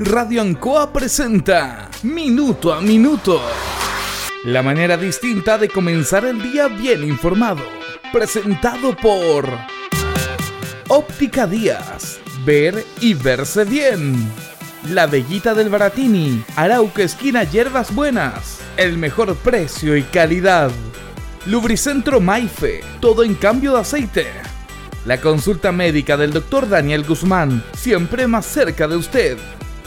Radio Ancoa presenta Minuto a Minuto. La manera distinta de comenzar el día bien informado. Presentado por Óptica Díaz. Ver y verse bien. La Bellita del Baratini. Arauca Esquina Hierbas Buenas. El mejor precio y calidad. Lubricentro Maife. Todo en cambio de aceite. La consulta médica del Dr. Daniel Guzmán. Siempre más cerca de usted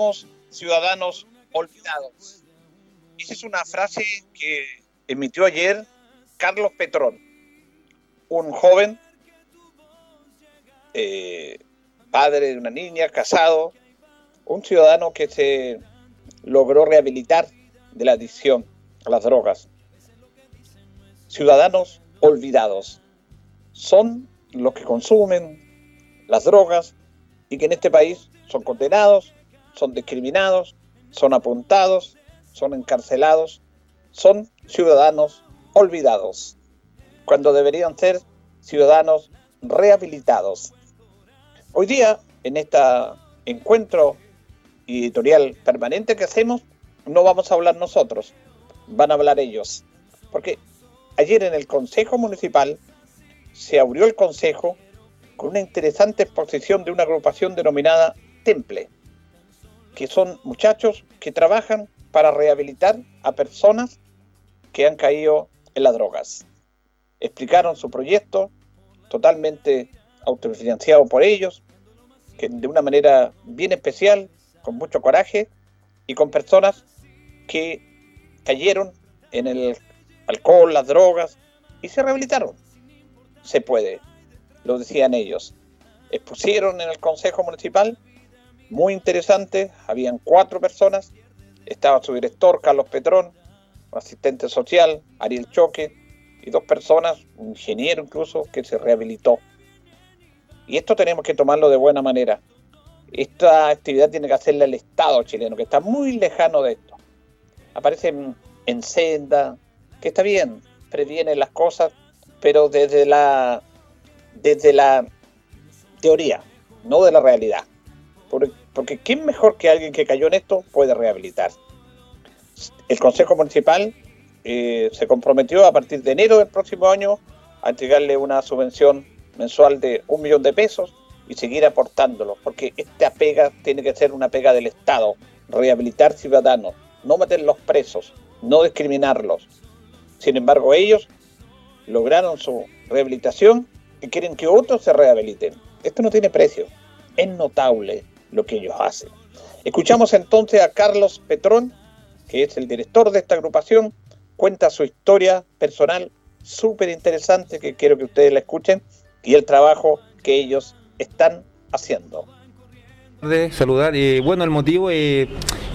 Somos ciudadanos olvidados. Esa es una frase que emitió ayer Carlos Petrón, un joven, eh, padre de una niña, casado, un ciudadano que se logró rehabilitar de la adicción a las drogas. Ciudadanos olvidados son los que consumen las drogas y que en este país son condenados son discriminados, son apuntados, son encarcelados, son ciudadanos olvidados, cuando deberían ser ciudadanos rehabilitados. Hoy día, en este encuentro editorial permanente que hacemos, no vamos a hablar nosotros, van a hablar ellos. Porque ayer en el Consejo Municipal se abrió el Consejo con una interesante exposición de una agrupación denominada Temple que son muchachos que trabajan para rehabilitar a personas que han caído en las drogas. Explicaron su proyecto, totalmente autofinanciado por ellos, que de una manera bien especial, con mucho coraje y con personas que cayeron en el alcohol, las drogas y se rehabilitaron. Se puede, lo decían ellos. Expusieron en el Consejo Municipal muy interesante. Habían cuatro personas. Estaba su director, Carlos Petrón, un asistente social, Ariel Choque, y dos personas, un ingeniero incluso, que se rehabilitó. Y esto tenemos que tomarlo de buena manera. Esta actividad tiene que hacerla el Estado chileno, que está muy lejano de esto. Aparecen en senda, que está bien, previene las cosas, pero desde la, desde la teoría, no de la realidad. Porque ¿quién mejor que alguien que cayó en esto puede rehabilitar? El Consejo Municipal eh, se comprometió a partir de enero del próximo año a entregarle una subvención mensual de un millón de pesos y seguir aportándolo, porque esta pega tiene que ser una pega del Estado, rehabilitar ciudadanos, no meterlos presos, no discriminarlos. Sin embargo, ellos lograron su rehabilitación y quieren que otros se rehabiliten. Esto no tiene precio, es notable, lo que ellos hacen. Escuchamos entonces a Carlos Petrón, que es el director de esta agrupación, cuenta su historia personal súper interesante que quiero que ustedes la escuchen y el trabajo que ellos están haciendo. De saludar, y bueno, el motivo es,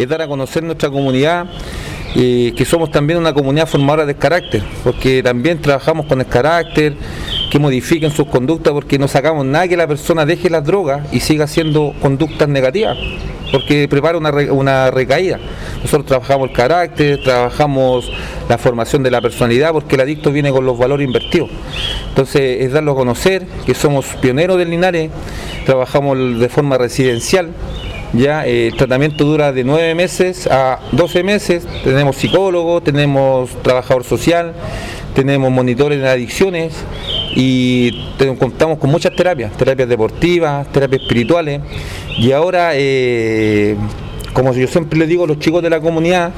dar a conocer nuestra comunidad, que somos también una comunidad formadora de carácter, porque también trabajamos con el carácter, que modifiquen sus conductas porque no sacamos nada que la persona deje las drogas y siga haciendo conductas negativas, porque prepara una, una recaída. Nosotros trabajamos el carácter, trabajamos la formación de la personalidad, porque el adicto viene con los valores invertidos. Entonces es darlo a conocer que somos pioneros del Linares, trabajamos de forma residencial, ya eh, el tratamiento dura de 9 meses a 12 meses, tenemos psicólogo, tenemos trabajador social, tenemos monitores de adicciones y contamos con muchas terapias, terapias deportivas, terapias espirituales y ahora, eh, como yo siempre le digo a los chicos de la comunidad,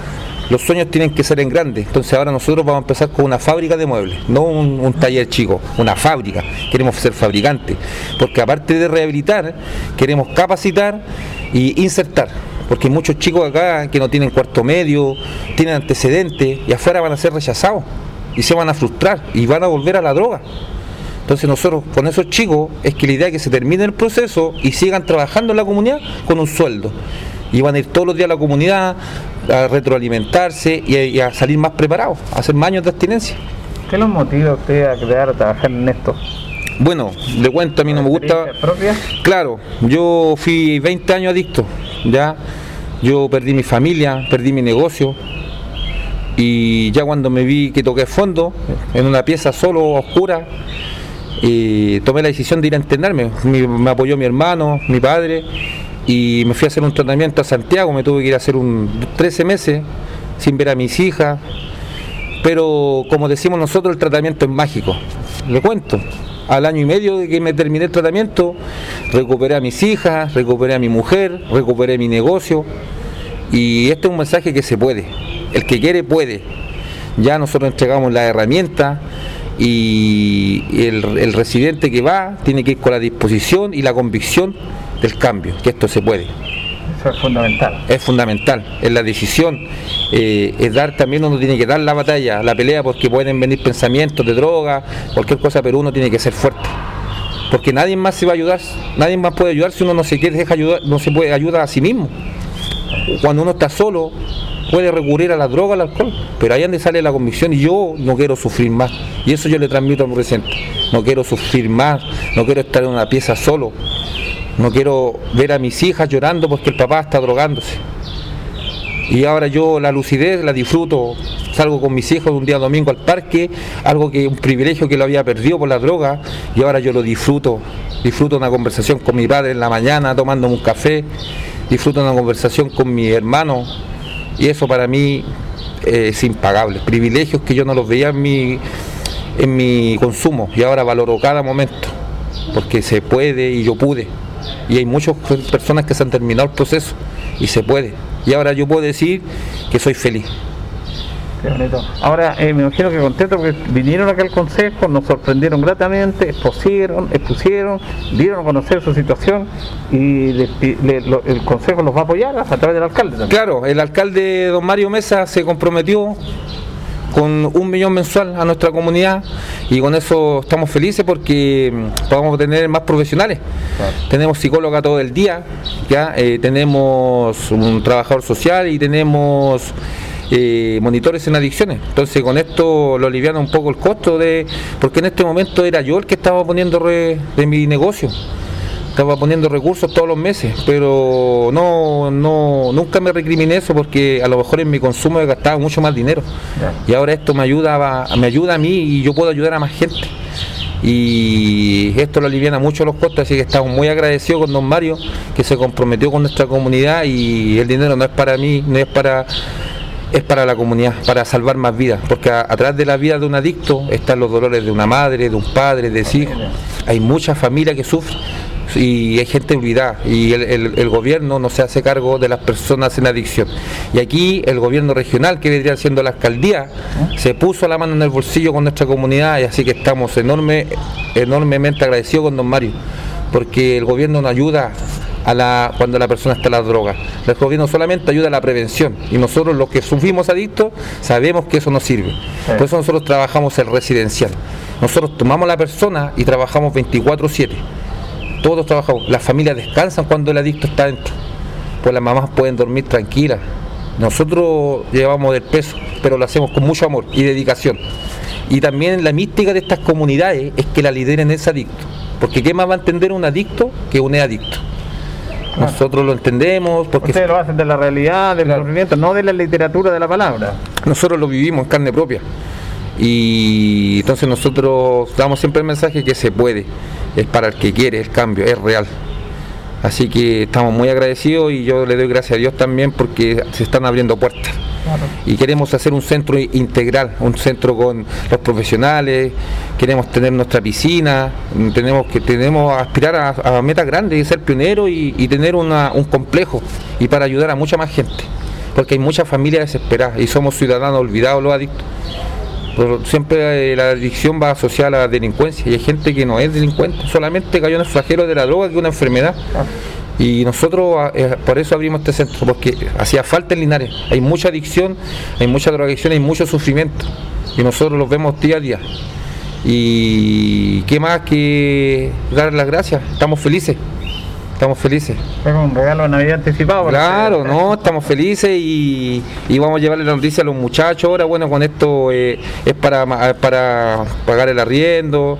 los sueños tienen que ser en grande. Entonces ahora nosotros vamos a empezar con una fábrica de muebles, no un, taller chico, una fábrica. Queremos ser fabricantes, porque aparte de rehabilitar, queremos capacitar y insertar. Porque muchos chicos acá que no tienen cuarto medio, tienen antecedentes y afuera van a ser rechazados y se van a frustrar y van a volver a la droga. Entonces nosotros con esos chicos es que la idea es que se termine el proceso y sigan trabajando en la comunidad con un sueldo. Y van a ir todos los días a la comunidad a retroalimentarse y a, salir más preparados, a hacer más años de abstinencia. ¿Qué los motiva a usted a quedar a trabajar en esto? Bueno, le cuento, a mí no me gusta. propia? Claro, yo fui 20 años adicto, ya. Yo perdí mi familia, perdí mi negocio. Y ya cuando me vi que toqué fondo, en una pieza solo, oscura, y tomé la decisión de ir a internarme. me apoyó mi hermano, mi padre, y me fui a hacer un tratamiento a Santiago. Me tuve que ir a hacer un 13 meses sin ver a mis hijas. Pero como decimos nosotros, el tratamiento es mágico. Le cuento. Al año y medio de que me terminé el tratamiento, recuperé a mis hijas, recuperé a mi mujer, recuperé mi negocio. Y este es un mensaje que se puede. El que quiere puede. Ya nosotros entregamos la herramienta y el, residente que va tiene que ir con la disposición y la convicción del cambio, que esto se puede. Eso es fundamental. Es fundamental, es la decisión, eh, es dar también uno tiene que dar la batalla, la pelea, porque pueden venir pensamientos de droga, cualquier cosa, pero uno tiene que ser fuerte. Porque nadie más se va a ayudar, nadie más puede ayudar si uno no se quiere deja ayudar, no se puede ayudar a sí mismo. Cuando uno está solo, puede recurrir a la droga, al alcohol, pero ahí donde sale la convicción y yo no quiero sufrir más. Y eso yo le transmito a mi reciente. No quiero sufrir más, no quiero estar en una pieza solo, no quiero ver a mis hijas llorando porque el papá está drogándose. Y ahora yo la lucidez la disfruto, salgo con mis hijos un día domingo al parque, algo que un privilegio que lo había perdido por la droga y ahora yo lo disfruto. Disfruto una conversación con mi padre en la mañana tomándome un café, disfruto una conversación con mi hermano y eso para mí es impagable. Privilegios que yo no los veía en mi, en mi consumo y ahora valoro cada momento porque se puede y yo pude. Y hay muchas personas que se han terminado el proceso y se puede. Y ahora yo puedo decir que soy feliz. Ahora eh, me imagino que contento porque vinieron acá al consejo, nos sorprendieron gratamente, expusieron, expusieron, dieron a conocer su situación y el consejo los va a apoyar a través del alcalde. Claro, el alcalde don Mario Mesa se comprometió con un millón mensual a nuestra comunidad y con eso estamos felices porque mm, podemos tener más profesionales. Tenemos psicóloga todo el día, ya eh, tenemos un trabajador social y tenemos eh, monitores en adicciones. Entonces con esto lo aliviana un poco el costo de, porque en este momento era yo el que estaba poniendo de mi negocio estaba poniendo recursos todos los meses, pero no, no, nunca me recriminé eso porque a lo mejor en mi consumo he gastado mucho más dinero. Y ahora esto me ayuda, me ayuda a mí y yo puedo ayudar a más gente. Y esto lo aliviana mucho los costos, así que estamos muy agradecidos con don Mario, que se comprometió con nuestra comunidad y el dinero no es para mí, no es para es para la comunidad, para salvar más vidas, porque atrás de la vida de un adicto están los dolores de una madre, de un padre, de hijos. Hay mucha familia que sufre y hay gente olvidada y el, gobierno no se hace cargo de las personas en adicción. Y aquí el gobierno regional, que vendría siendo la alcaldía, se puso la mano en el bolsillo con nuestra comunidad y así que estamos enorme, enormemente agradecidos con don Mario, porque el gobierno nos ayuda a la, cuando la persona está en la droga. El gobierno solamente ayuda a la prevención y nosotros los que sufrimos adictos sabemos que eso no sirve. Por eso nosotros trabajamos el residencial. Nosotros tomamos a la persona y trabajamos 24/7 todos trabajamos, las familias descansan cuando el adicto está dentro, pues las mamás pueden dormir tranquilas. Nosotros llevamos el peso, pero lo hacemos con mucho amor y dedicación. Y también la mística de estas comunidades es que la lideren ese adicto, porque ¿qué más va a entender un adicto que un adicto? Nosotros lo entendemos porque... Ustedes lo hacen de la realidad, del sufrimiento, no de la literatura de la palabra. Nosotros lo vivimos en carne propia. Y entonces nosotros damos siempre el mensaje que se puede, es para el que quiere el cambio, es real. Así que estamos muy agradecidos y yo le doy gracias a Dios también porque se están abriendo puertas. Y queremos hacer un centro integral, un centro con los profesionales, queremos tener nuestra piscina, tenemos que tenemos aspirar a, metas grandes y ser pioneros y, tener un complejo y para ayudar a mucha más gente, porque hay muchas familias desesperadas y somos ciudadanos olvidados los adictos siempre eh, la adicción va asociada a la delincuencia y hay gente que no es delincuente, solamente cayó en el flagelo de la droga, que es una enfermedad. Y nosotros ah, eh, por eso abrimos este centro, porque hacía falta en Linares. Hay mucha adicción, hay mucha drogadicción, hay mucho sufrimiento. y nosotros los vemos día a día. Y qué más que dar las gracias, estamos felices. Estamos felices. Es un regalo de Navidad anticipado. Claro, no, estamos felices y, vamos a llevarle la noticia a los muchachos. Ahora, bueno, con esto eh, es para, para pagar el arriendo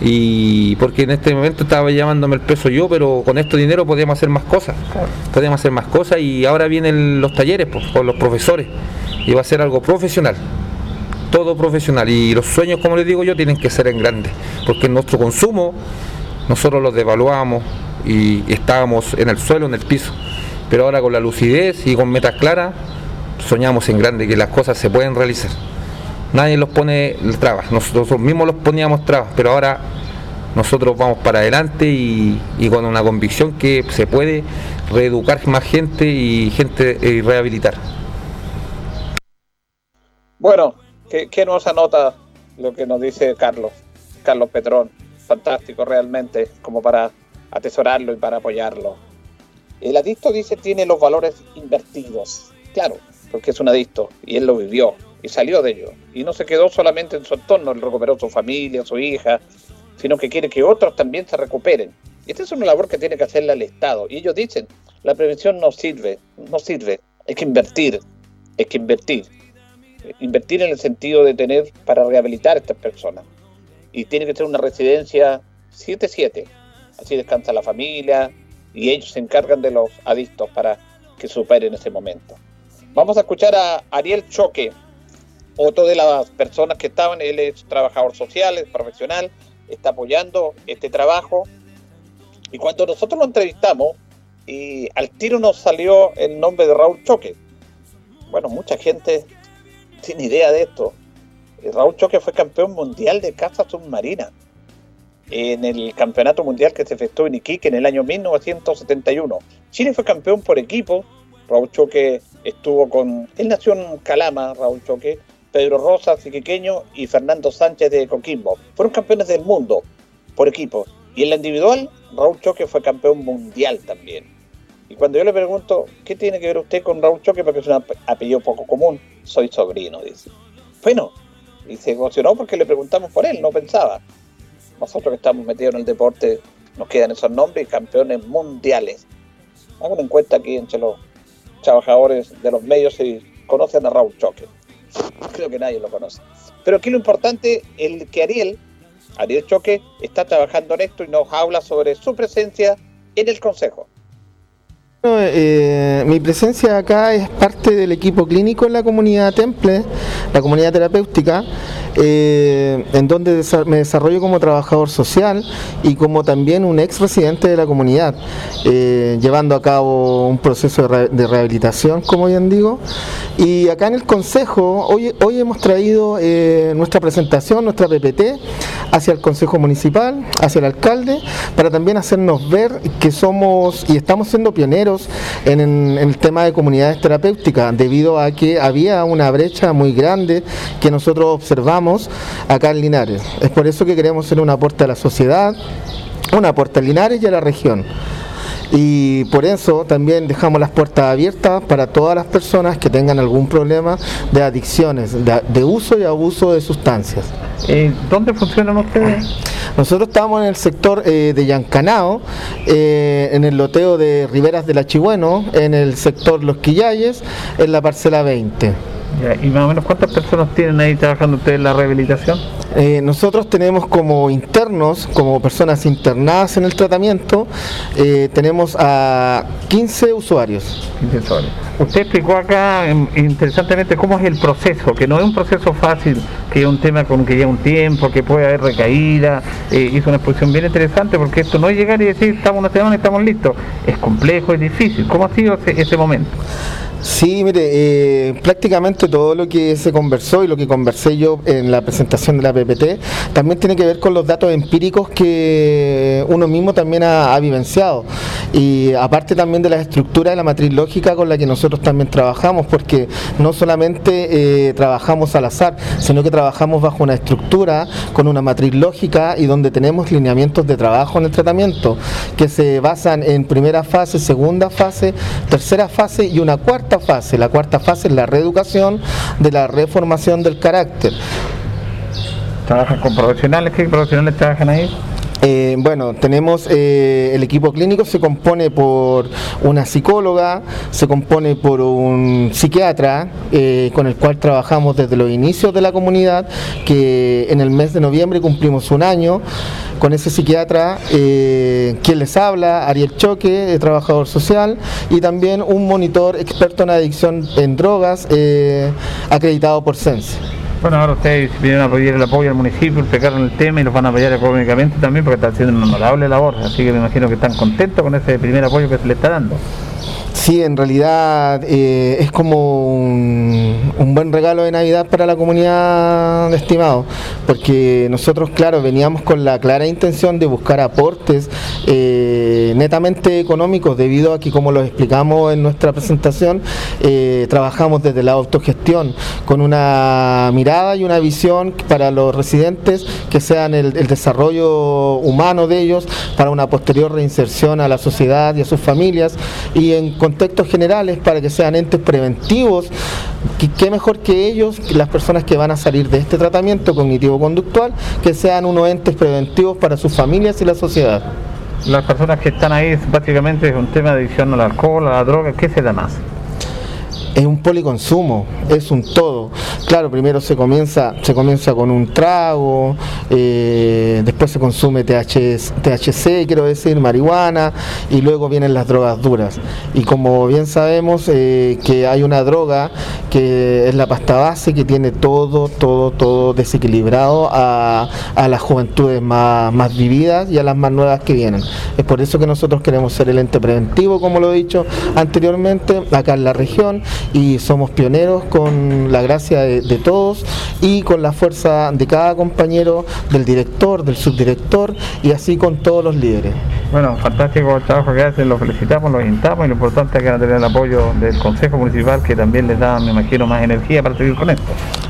y porque en este momento estaba llamándome el peso yo, pero con este dinero podíamos hacer más cosas. Podíamos hacer más cosas y ahora vienen los talleres pues, con los profesores y va a ser algo profesional todo profesional y los sueños, como les digo yo, tienen que ser en grande, porque nuestro consumo nosotros los devaluamos, y estábamos en el suelo, en el piso. Pero ahora con la lucidez y con metas claras, soñamos en grande que las cosas se pueden realizar. Nadie los pone trabas, nosotros mismos los poníamos trabas, pero ahora nosotros vamos para adelante y, con una convicción que se puede reeducar más gente y gente y rehabilitar. Bueno, ¿qué, qué nos anota lo que nos dice Carlos? Carlos Petrón, fantástico realmente, como para atesorarlo y para apoyarlo. El adicto dice tiene los valores invertidos, claro, porque es un adicto y él lo vivió y salió de ello. Y no se quedó solamente en su entorno, él recuperó su familia, su hija, sino que quiere que otros también se recuperen. Y esta es una labor que tiene que hacerle al Estado. Y ellos dicen, la prevención no sirve, no sirve, hay que invertir, hay que invertir. Invertir en el sentido de tener para rehabilitar a estas personas. Y tiene que ser una residencia 7-7, así descansa la familia y ellos se encargan de los adictos para que superen ese momento. Vamos a escuchar a Ariel Choque, otro de las personas que estaban, él es trabajador social, es profesional, está apoyando este trabajo. Y cuando nosotros lo entrevistamos, y al tiro nos salió el nombre de Raúl Choque. Bueno, mucha gente tiene idea de esto. Raúl Choque fue campeón mundial de caza submarina en el campeonato mundial que se efectuó en Iquique en el año 1971. Chile fue campeón por equipo. Raúl Choque estuvo con. Él nació en Calama, Raúl Choque. Pedro Rosas, iquiqueño, y Fernando Sánchez de Coquimbo. Fueron campeones del mundo por equipo. Y en la individual, Raúl Choque fue campeón mundial también. Y cuando yo le pregunto, ¿qué tiene que ver usted con Raúl Choque? Porque es un apellido poco común. Soy sobrino, dice. Bueno, y se emocionó porque le preguntamos por él, no pensaba nosotros que estamos metidos en el deporte, nos quedan esos nombres y campeones mundiales. Hagan en cuenta aquí entre los trabajadores de los medios si conocen a Raúl Choque. Creo que nadie lo conoce. Pero aquí lo importante es que Ariel, Ariel Choque, está trabajando en esto y nos habla sobre su presencia en el Consejo. Eh, mi presencia acá es parte del equipo clínico en la comunidad Temple, la comunidad terapéutica, eh, en donde me desarrollo como trabajador social y como también un ex residente de la comunidad, eh, llevando a cabo un proceso de, rehabilitación, como bien digo. Y acá en el Consejo, hoy, hoy hemos traído nuestra presentación, nuestra PPT, hacia el Consejo Municipal, hacia el alcalde, para también hacernos ver que somos y estamos siendo pioneros en, el tema de comunidades terapéuticas, debido a que había una brecha muy grande que nosotros observamos acá en Linares. Es por eso que queremos ser un aporte a la sociedad, un aporte a Linares y a la región y por eso también dejamos las puertas abiertas para todas las personas que tengan algún problema de adicciones, de, uso y abuso de sustancias. Eh, ¿Dónde funcionan ustedes? Nosotros estamos en el sector eh, de Yancanao, eh, en el loteo de Riberas de la Chigüeno, en el sector Los Quillayes, en la parcela 20. ¿Y más o menos cuántas personas tienen ahí trabajando ustedes en la rehabilitación? Eh, nosotros tenemos como internos, como personas internadas en el tratamiento, eh, tenemos a 15 usuarios. 15 usuarios. Usted explicó acá em, interesantemente cómo es el proceso, que no es un proceso fácil, que es un tema con que lleva un tiempo, que puede haber recaída. Eh, hizo una exposición bien interesante porque esto no es llegar y decir estamos una semana y estamos listos. Es complejo, es difícil. ¿Cómo ha sido ese, ese momento? Sí, mire, eh, prácticamente todo lo que se conversó y lo que conversé yo en la presentación de la PPT también tiene que ver con los datos empíricos que uno mismo también ha, vivenciado. Y aparte también de la estructura de la matriz lógica con la que nosotros también trabajamos, porque no solamente eh, trabajamos al azar, sino que trabajamos bajo una estructura con una matriz lógica y donde tenemos lineamientos de trabajo en el tratamiento que se basan en primera fase, segunda fase, tercera fase y una cuarta fase. La cuarta fase es la reeducación de la reformación del carácter. ¿Trabajan con profesionales? ¿Qué profesionales trabajan ahí? Eh, bueno, tenemos eh, el equipo clínico, se compone por una psicóloga, se compone por un psiquiatra eh, con el cual trabajamos desde los inicios de la comunidad, que en el mes de noviembre cumplimos un año con ese psiquiatra, quien les habla, Ariel Choque, trabajador social, y también un monitor experto en adicción en drogas, acreditado por Sense. Bueno, ahora ustedes vienen a pedir el apoyo al municipio, explicaron el tema y los van a apoyar económicamente también porque están haciendo una honorable labor, así que me imagino que están contentos con ese primer apoyo que se le está dando. Sí, en realidad eh, es como un, buen regalo de Navidad para la comunidad, estimado, porque nosotros, claro, veníamos con la clara intención de buscar aportes eh, netamente económicos, debido a que, como lo explicamos en nuestra presentación, eh, trabajamos desde la autogestión, con una mirada y una visión para los residentes que sean el, el desarrollo humano de ellos, para una posterior reinserción a la sociedad y a sus familias, y en contextos generales para que sean entes preventivos. ¿Qué mejor que ellos, las personas que van a salir de este tratamiento cognitivo-conductual, que sean unos entes preventivos para sus familias y la sociedad? Las personas que están ahí básicamente es un tema de adicción al alcohol, a la droga, ¿qué se da más? Es un policonsumo, es un todo. Claro, primero se comienza, se comienza con un trago, eh, después se consume THC, quiero decir, marihuana, y luego vienen las drogas duras. Y como bien sabemos eh, que hay una droga que es la pasta base que tiene todo, todo, todo desequilibrado a, las juventudes más, más vividas y a las más nuevas que vienen. Es por eso que nosotros queremos ser el ente preventivo, como lo he dicho anteriormente, acá en la región y somos pioneros con la gracia de, todos y con la fuerza de cada compañero, del director, del subdirector y así con todos los líderes. Bueno, fantástico el trabajo que hacen, lo felicitamos, lo invitamos y lo importante es que van a tener el apoyo del Consejo Municipal que también les da, me imagino, más energía para seguir con esto.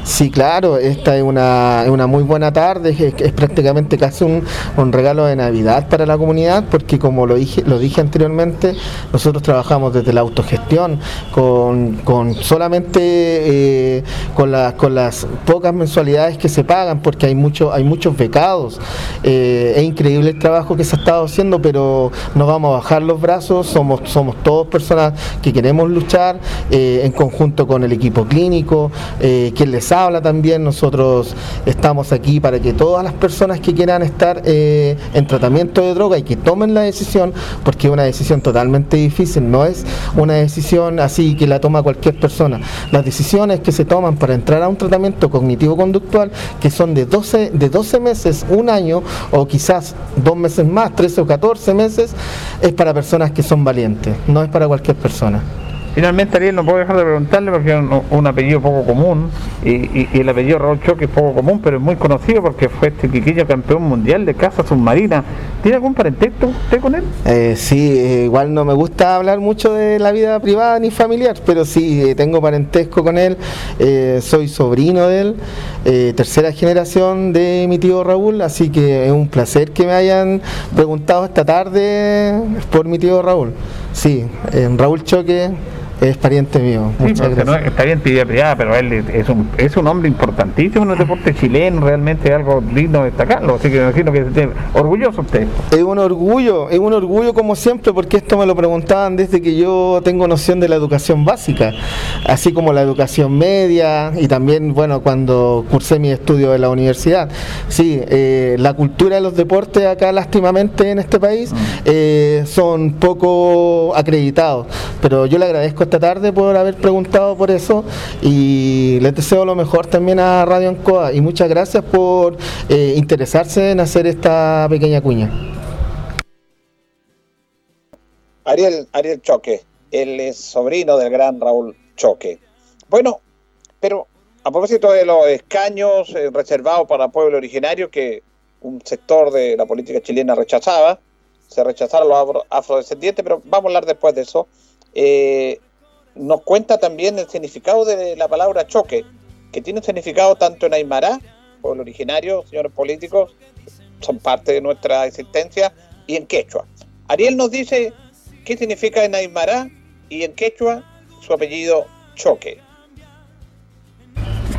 Sí, claro, esta es una, una muy buena tarde, es, prácticamente casi un, un, regalo de Navidad para la comunidad, porque como lo dije, lo dije anteriormente, nosotros trabajamos desde la autogestión, con, con solamente eh, con, con las pocas mensualidades que se pagan, porque hay, mucho, hay muchos becados. Eh, es increíble el trabajo que se ha estado haciendo, pero no vamos a bajar los brazos, somos, somos todos personas que queremos luchar eh, en conjunto con el equipo clínico, quien les habla también, nosotros estamos aquí para que todas las personas que quieran estar en tratamiento de droga y que tomen la decisión, porque es una decisión totalmente difícil, no es una decisión así que la toma cualquier persona. Las decisiones que se toman para entrar a un tratamiento cognitivo-conductual, que son de 12, de 12 meses, un año, o quizás dos meses más, 13 o 14 meses, es para personas que son valientes, no es para cualquier persona. Finalmente, Ariel, no puedo dejar de preguntarle porque es un, apellido poco común y, el apellido Raúl Choque es poco común, pero es muy conocido porque fue este quiquillo campeón mundial de caza submarina. ¿Tiene algún parentesco usted con él? Eh, sí, eh, igual no me gusta hablar mucho de la vida privada ni familiar, pero sí, eh, tengo parentesco con él. soy sobrino de él, tercera generación de mi tío Raúl, así que es un placer que me hayan preguntado esta tarde por mi tío Raúl. Sí, Raúl Choque es pariente mío. Muchas gracias. está bien pide privada, pero él es un, es un hombre importantísimo en el deporte chileno, realmente es algo digno de destacarlo. Así que me imagino que esté orgulloso usted. Es un orgullo, es un orgullo como siempre, porque esto me lo preguntaban desde que yo tengo noción de la educación básica, así como la educación media y también, bueno, cuando cursé mi estudio en la universidad. Sí, eh, la cultura de los deportes acá, lástimamente, en este país, mm. eh, son poco acreditados, pero yo le agradezco esta tarde por haber preguntado por eso y les deseo lo mejor también a Radio Ancoa y muchas gracias por eh, interesarse en hacer esta pequeña cuña. Ariel, Ariel Choque, él es sobrino del gran Raúl Choque. Bueno, pero a propósito de los escaños eh, reservados para pueblo originario que un sector de la política chilena rechazaba, se rechazaron los afrodescendientes, pero vamos a hablar después de eso. Eh, nos cuenta también el significado de la palabra choque, que tiene un significado tanto en Aymara, pueblo originario, señores políticos, son parte de nuestra existencia, y en quechua. Ariel nos dice qué significa en Aymara y en quechua su apellido choque.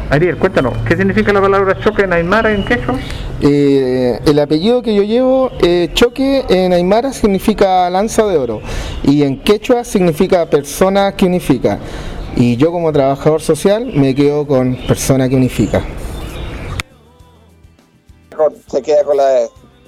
Ariel, cuéntanos, ¿qué significa la palabra choque en Aymara en quechua? Eh, el apellido que yo llevo, eh, choque en Aymara significa lanza de oro y en quechua significa persona que unifica. Y yo como trabajador social me quedo con persona que unifica. Se queda con la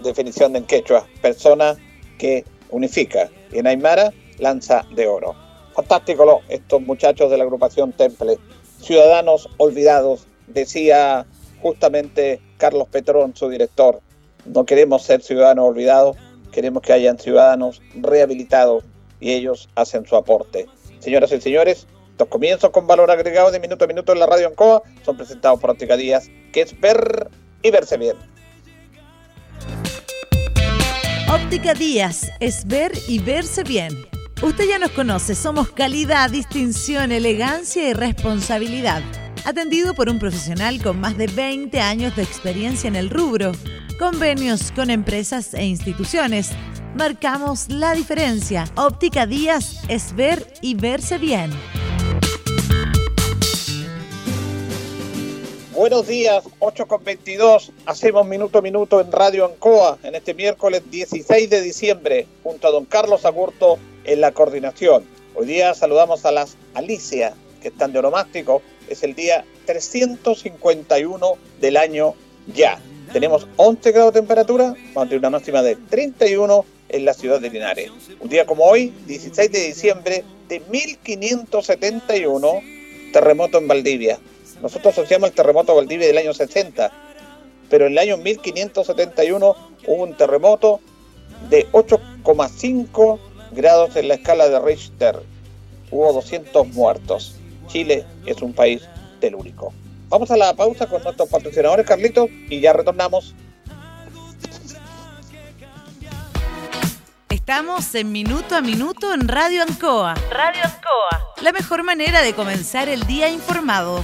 definición de en quechua, persona que unifica. Y en Aymara, lanza de oro. Fantástico estos muchachos de la agrupación Temple ciudadanos olvidados, decía justamente Carlos Petrón, su director. No queremos ser ciudadanos olvidados, queremos que hayan ciudadanos rehabilitados y ellos hacen su aporte. Señoras y señores, los comienzos con valor agregado de minuto a minuto en la radio Ancoa son presentados por Óptica Díaz, que es ver y verse bien. Óptica Díaz es ver y verse bien Usted ya nos conoce, somos calidad, distinción, elegancia y responsabilidad. Atendido por un profesional con más de 20 años de experiencia en el rubro. Convenios con empresas e instituciones. Marcamos la diferencia. Óptica Díaz es ver y verse bien. Buenos días, 8 con 22. Hacemos minuto a minuto en Radio Ancoa en este miércoles 16 de diciembre junto a don Carlos Agurto en la coordinación. Hoy día saludamos a las Alicia, que están de oromástico. Es el día 351 del año ya. Tenemos 11 grados de temperatura, a una máxima de 31 en la ciudad de Linares. Un día como hoy, 16 de diciembre de 1571, terremoto en Valdivia. Nosotros asociamos el terremoto de Valdivia del año 60, pero en el año 1571 hubo un terremoto de 8,5 grados en la escala de Richter. Hubo 200 muertos. Chile es un país telúrico. Vamos a la pausa con nuestros patrocinadores, Carlitos, y ya retornamos. Estamos en Minuto a Minuto en Radio Ancoa. Radio Ancoa. La mejor manera de comenzar el día informado.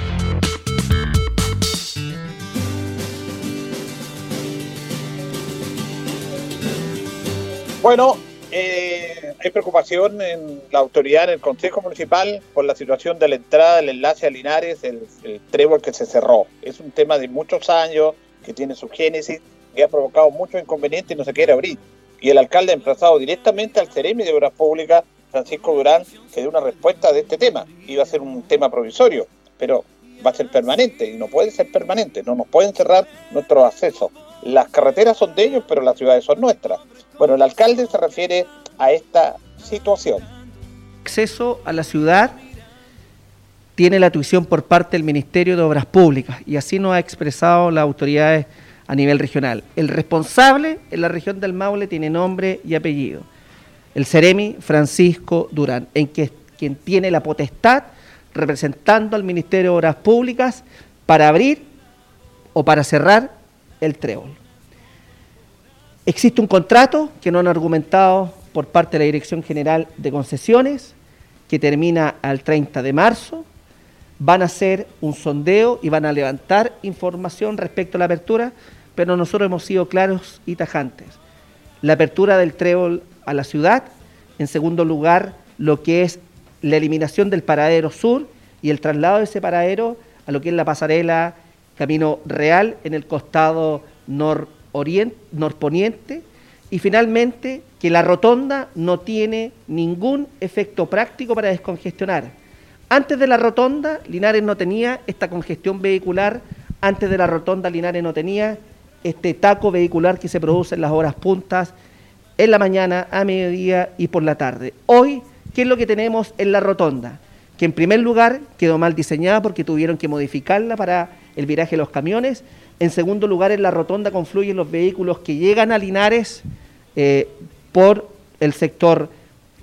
Bueno, eh, hay preocupación en la autoridad, en el Consejo Municipal, por la situación de la entrada del enlace a Linares, el, el trébol que se cerró. Es un tema de muchos años, que tiene su génesis, que ha provocado muchos inconvenientes y no se quiere abrir. Y el alcalde ha emplazado directamente al Ceremi de Obras Públicas, Francisco Durán, que dé una respuesta de este tema. Iba a ser un tema provisorio, pero va a ser permanente y no puede ser permanente. No nos pueden cerrar nuestros accesos. Las carreteras son de ellos, pero las ciudades son nuestras. Bueno, el alcalde se refiere a esta situación. Acceso a la ciudad tiene la tuición por parte del Ministerio de Obras Públicas y así nos ha expresado las autoridades a nivel regional. El responsable en la región del Maule tiene nombre y apellido. El Ceremi Francisco Durán, en que quien tiene la potestad representando al Ministerio de Obras Públicas para abrir o para cerrar el trébol. Existe un contrato que no han argumentado por parte de la Dirección General de Concesiones, que termina al 30 de marzo. Van a hacer un sondeo y van a levantar información respecto a la apertura, pero nosotros hemos sido claros y tajantes. La apertura del trébol a la ciudad, en segundo lugar, lo que es la eliminación del paradero sur y el traslado de ese paradero a lo que es la pasarela Camino Real en el costado norponiente y finalmente que la rotonda no tiene ningún efecto práctico para descongestionar. Antes de la rotonda, Linares no tenía esta congestión vehicular, antes de la rotonda, Linares no tenía este taco vehicular que se produce en las horas puntas, en la mañana, a mediodía y por la tarde. Hoy, ¿qué es lo que tenemos en la rotonda? Que en primer lugar quedó mal diseñada porque tuvieron que modificarla para el viraje de los camiones. En segundo lugar, en la rotonda confluyen los vehículos que llegan a Linares eh, por el sector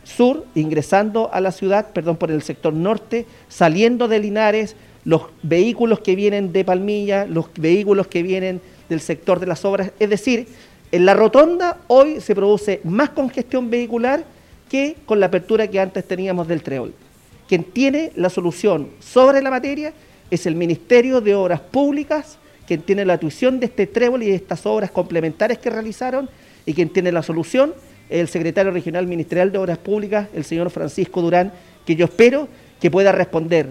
sur, ingresando a la ciudad, perdón, por el sector norte, saliendo de Linares, los vehículos que vienen de Palmilla, los vehículos que vienen del sector de las obras. Es decir, en la rotonda hoy se produce más congestión vehicular que con la apertura que antes teníamos del Treol. Quien tiene la solución sobre la materia es el Ministerio de Obras Públicas, quien tiene la tuición de este trébol y de estas obras complementarias que realizaron, y quien tiene la solución es el secretario regional ministerial de Obras Públicas, el señor Francisco Durán, que yo espero que pueda responder.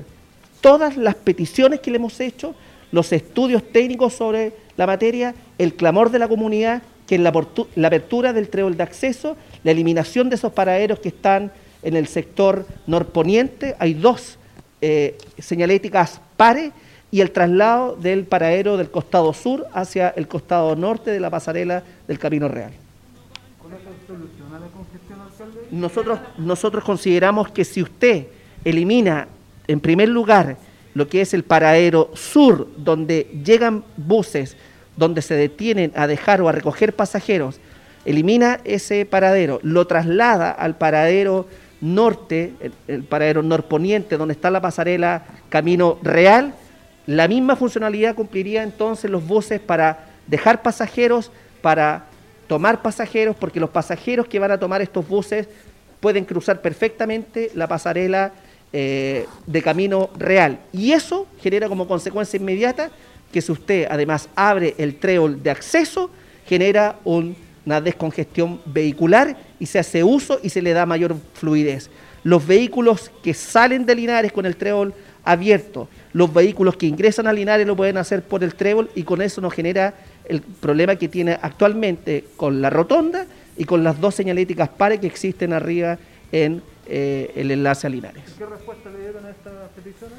Todas las peticiones que le hemos hecho, los estudios técnicos sobre la materia, el clamor de la comunidad, que en la, apertura del trébol de acceso, la eliminación de esos paraderos que están en el sector norponiente, hay dos eh, señaléticas pares y el traslado del paradero del costado sur hacia el costado norte de la pasarela del Camino Real. ¿Con eso soluciona la congestión, alcalde? Nosotros, nosotros consideramos que si usted elimina, en primer lugar, lo que es el paradero sur, donde llegan buses, donde se detienen a dejar o a recoger pasajeros, elimina ese paradero, lo traslada al paradero norte, el, paradero norponiente, donde está la pasarela Camino Real, la misma funcionalidad cumpliría entonces los buses para dejar pasajeros, para tomar pasajeros, porque los pasajeros que van a tomar estos buses pueden cruzar perfectamente la pasarela eh, de camino real. Y eso genera como consecuencia inmediata que si usted además abre el trébol de acceso, genera una descongestión vehicular y se hace uso y se le da mayor fluidez. Los vehículos que salen de Linares con el trébol abierto, los vehículos que ingresan a Linares lo pueden hacer por el trébol y con eso nos genera el problema que tiene actualmente con la rotonda y con las dos señaléticas pares que existen arriba en eh, el enlace a Linares. ¿Qué respuesta le dieron a estas peticiones?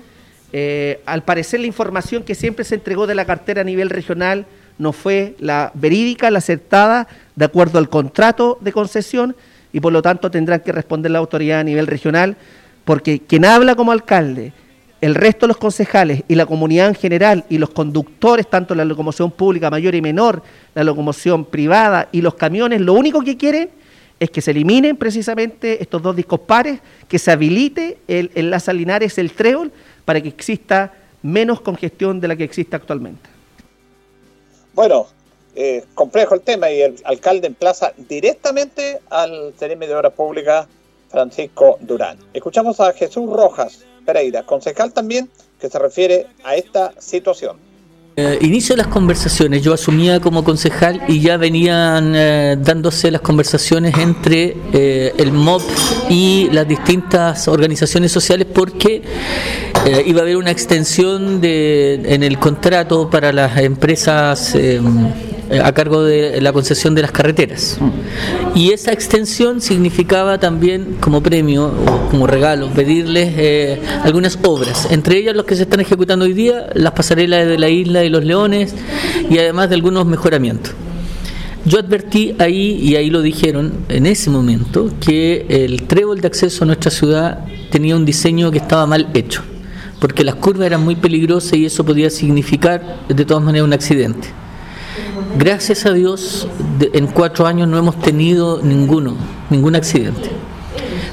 Eh, al parecer la información que siempre se entregó de la cartera a nivel regional no fue la verídica, la acertada, de acuerdo al contrato de concesión, y por lo tanto tendrán que responder la autoridad a nivel regional, porque quien habla como alcalde, el resto de los concejales y la comunidad en general y los conductores, tanto la locomoción pública mayor y menor, la locomoción privada y los camiones, lo único que quieren es que se eliminen precisamente estos dos discos pares, que se habilite el enlace Linares, el trébol, para que exista menos congestión de la que existe actualmente. Bueno, eh, complejo el tema y el alcalde emplaza directamente al CNM de Obras Públicas, Francisco Durán. Escuchamos a Jesús Rojas Pereira, concejal también, que se refiere a esta situación. Eh, inicio las conversaciones, yo asumía como concejal y ya venían eh, dándose las conversaciones entre eh, el MOB y las distintas organizaciones sociales porque iba a haber una extensión de, en el contrato para las empresas eh, a cargo de la concesión de las carreteras. Y esa extensión significaba también como premio o como regalo pedirles eh, algunas obras, entre ellas los que se están ejecutando hoy día, las pasarelas de la isla de los leones y además de algunos mejoramientos. Yo advertí ahí, y ahí lo dijeron en ese momento, que el trébol de acceso a nuestra ciudad tenía un diseño que estaba mal hecho, porque las curvas eran muy peligrosas y eso podía significar de todas maneras un accidente. Gracias a Dios, en cuatro años no hemos tenido ninguno, ningún accidente.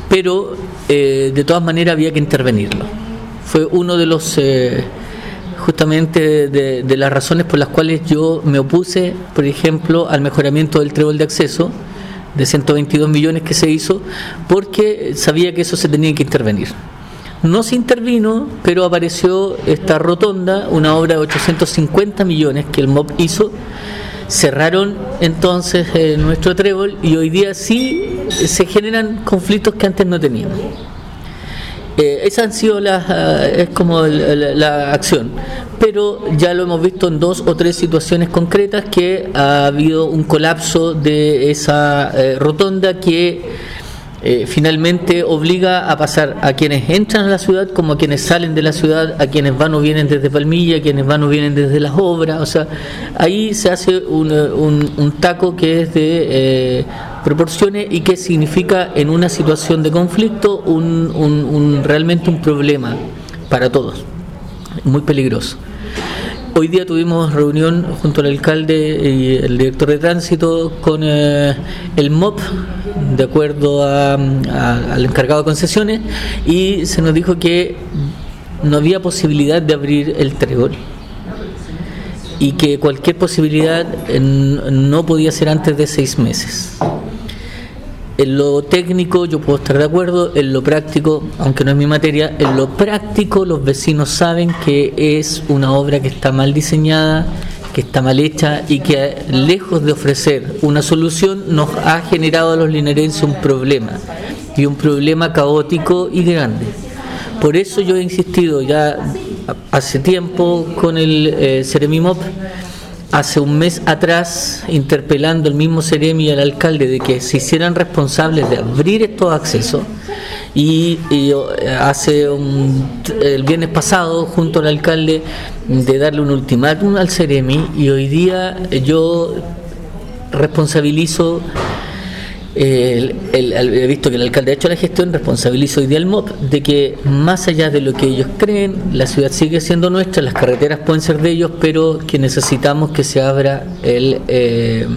Pero eh, de todas maneras había que intervenirlo. Fue uno de los, eh, justamente, de, las razones por las cuales yo me opuse, por ejemplo, al mejoramiento del trébol de acceso de 122 millones que se hizo, porque sabía que eso se tenía que intervenir. No se intervino, pero apareció esta rotonda, una obra de 850 millones que el MOB hizo, cerraron entonces eh, nuestro trébol y hoy día sí se generan conflictos que antes no teníamos. Eh, esa han sido las, eh, es como la acción. Pero ya lo hemos visto en dos o tres situaciones concretas que ha habido un colapso de esa eh, rotonda que finalmente obliga a pasar a quienes entran a la ciudad como a quienes salen de la ciudad, a quienes van o vienen desde Palmilla, a quienes van o vienen desde las obras. O sea, ahí se hace un, un, taco que es de proporciones y que significa en una situación de conflicto un, realmente un problema para todos, muy peligroso. Hoy día tuvimos reunión junto al alcalde y el director de tránsito con eh, el MOP, de acuerdo al encargado de concesiones, y se nos dijo que no había posibilidad de abrir el trébol y que cualquier posibilidad no podía ser antes de seis meses. En lo técnico yo puedo estar de acuerdo, en lo práctico, aunque no es mi materia, en lo práctico los vecinos saben que es una obra que está mal diseñada, que está mal hecha y que lejos de ofrecer una solución nos ha generado a los linerenses un problema y un problema caótico y grande. Por eso yo he insistido ya hace tiempo con el eh, Ceremimop hace un mes atrás interpelando el mismo Ceremi y al alcalde de que se hicieran responsables de abrir estos accesos y, hace el viernes pasado junto al alcalde de darle un ultimátum al Ceremi y hoy día yo responsabilizo el, he visto que el alcalde ha hecho la gestión, responsabiliza hoy día al MOP de que más allá de lo que ellos creen, la ciudad sigue siendo nuestra, las carreteras pueden ser de ellos, pero que necesitamos que se abra el, eh,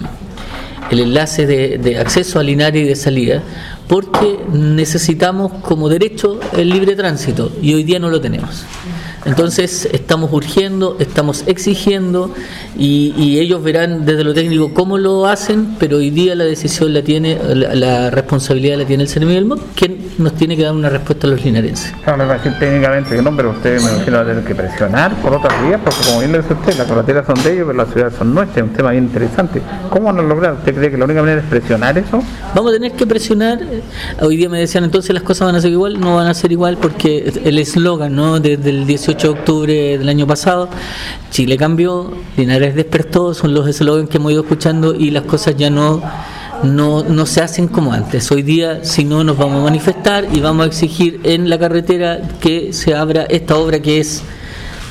el enlace de, de acceso a Linares y de salida, porque necesitamos como derecho el libre tránsito y hoy día no lo tenemos. Entonces estamos urgiendo, estamos exigiendo y, ellos verán desde lo técnico cómo lo hacen, pero hoy día la decisión la tiene, la, responsabilidad la tiene el Servicio del MOP, quien nos tiene que dar una respuesta a los linarenses. No, me parece técnicamente que no, pero usted me imagino va a tener que presionar por otras vías, porque como bien lo dice usted, las carreteras son de ellos, pero las ciudades son nuestras, es un tema bien interesante. ¿Cómo van a lograr? ¿Usted cree que la única manera es presionar eso? Vamos a tener que presionar. Hoy día me decían entonces las cosas van a ser igual, no van a ser igual porque el eslogan ¿no? desde el 18 de octubre del año pasado, Chile cambió, Linares despertó, son los eslogans que hemos ido escuchando y las cosas ya no, no, no se hacen como antes. Hoy día, si no, nos vamos a manifestar y vamos a exigir en la carretera que se abra esta obra que es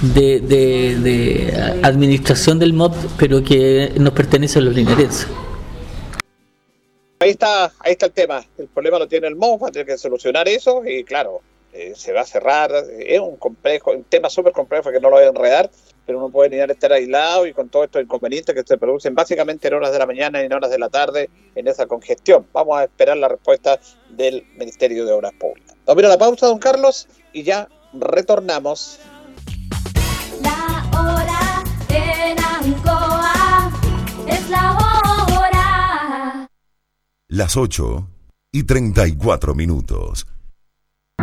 de, de, administración del MOP, pero que nos pertenece a los linarenses. Ahí está, ahí está el tema. El problema lo tiene el MOP, va a tener que solucionar eso y claro, eh, se va a cerrar, es un complejo, un tema súper complejo que no lo voy a enredar, pero uno puede a estar aislado y con todos estos inconvenientes que se producen básicamente en horas de la mañana y en horas de la tarde en esa congestión. Vamos a esperar la respuesta del Ministerio de Obras Públicas. Vamos a ir a la pausa, don Carlos, y ya retornamos. La hora en Ancoa es la hora. Las 8 y 34 minutos.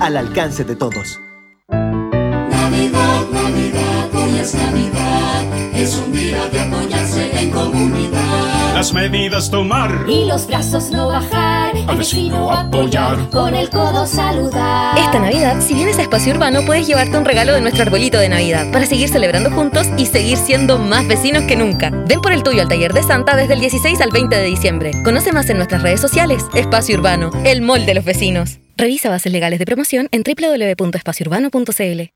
al alcance de todos. Navidad, Navidad, hoy es Navidad, es un día de apoyarse en comunidad. Las medidas tomar y los brazos no bajar, al vecino apoyar, con el codo saludar. Esta Navidad, si vienes a Espacio Urbano, puedes llevarte un regalo de nuestro arbolito de Navidad para seguir celebrando juntos y seguir siendo más vecinos que nunca. Ven por el tuyo al taller de Santa desde el 16 al 20 de diciembre. Conoce más en nuestras redes sociales. Espacio Urbano, el mall de los vecinos. Revisa bases legales de promoción en www.espaciourbano.cl.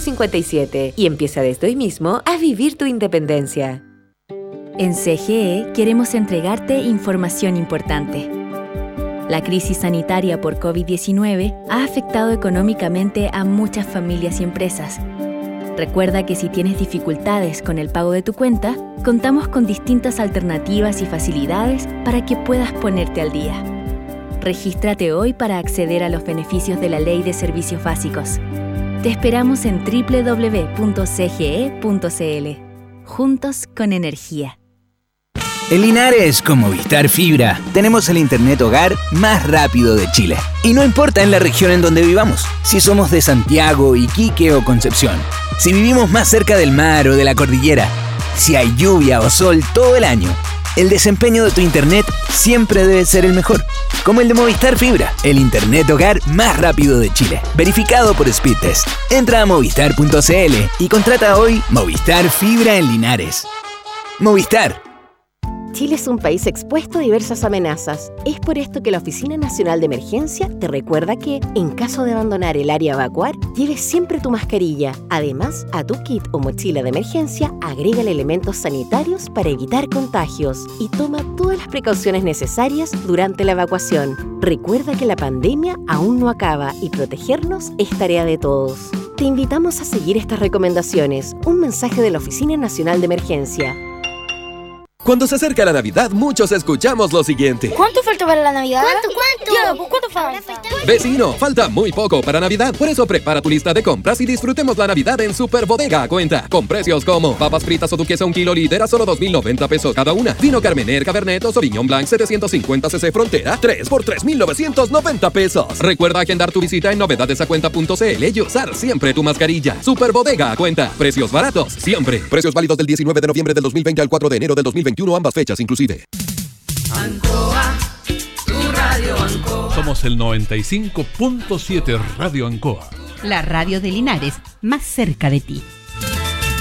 157 y empieza desde hoy mismo a vivir tu independencia. En CGE queremos entregarte información importante. La crisis sanitaria por COVID-19 ha afectado económicamente a muchas familias y empresas. Recuerda que si tienes dificultades con el pago de tu cuenta, contamos con distintas alternativas y facilidades para que puedas ponerte al día. Regístrate hoy para acceder a los beneficios de la Ley de Servicios Básicos. Te esperamos en www.cge.cl. Juntos con energía. En Linares, con Movistar Fibra, tenemos el Internet hogar más rápido de Chile. Y no importa en la región en donde vivamos, si somos de Santiago, Iquique o Concepción, si vivimos más cerca del mar o de la cordillera, si hay lluvia o sol todo el año el desempeño de tu internet siempre debe ser el mejor. Como el de Movistar Fibra, el internet hogar más rápido de Chile. Verificado por Speedtest. Entra a movistar.cl y contrata hoy Movistar Fibra en Linares. Movistar Chile es un país expuesto a diversas amenazas. Es por esto que la Oficina Nacional de Emergencia te recuerda que, en caso de abandonar el área a evacuar, lleves siempre tu mascarilla. Además, a tu kit o mochila de emergencia agrega elementos sanitarios para evitar contagios y toma todas las precauciones necesarias durante la evacuación. Recuerda que la pandemia aún no acaba y protegernos es tarea de todos. Te invitamos a seguir estas recomendaciones. Un mensaje de la Oficina Nacional de Emergencia. Cuando se acerca la Navidad, muchos escuchamos lo siguiente. ¿Cuánto falta para la Navidad? ¿Cuánto, cuánto? ¿cuánto falta? Vecino, falta muy poco para Navidad. Por eso prepara tu lista de compras y disfrutemos la Navidad en Super Bodega a cuenta. Con precios como papas fritas o duquesa un kilo líder a solo 2.090 pesos cada una. Vino Carmener, Cabernet o Sauvignon Blanc 750 cc Frontera 3 por 3.990 pesos. Recuerda agendar tu visita en novedadesacuenta.cl y usar siempre tu mascarilla. Super Bodega a cuenta. Precios baratos siempre. Precios válidos del 19 de noviembre del 2020 al 4 de enero del 2021 ambas fechas inclusive. Ancoa, tu radio Ancoa. Somos el 95.7 Radio Ancoa. La radio de Linares, más cerca de ti.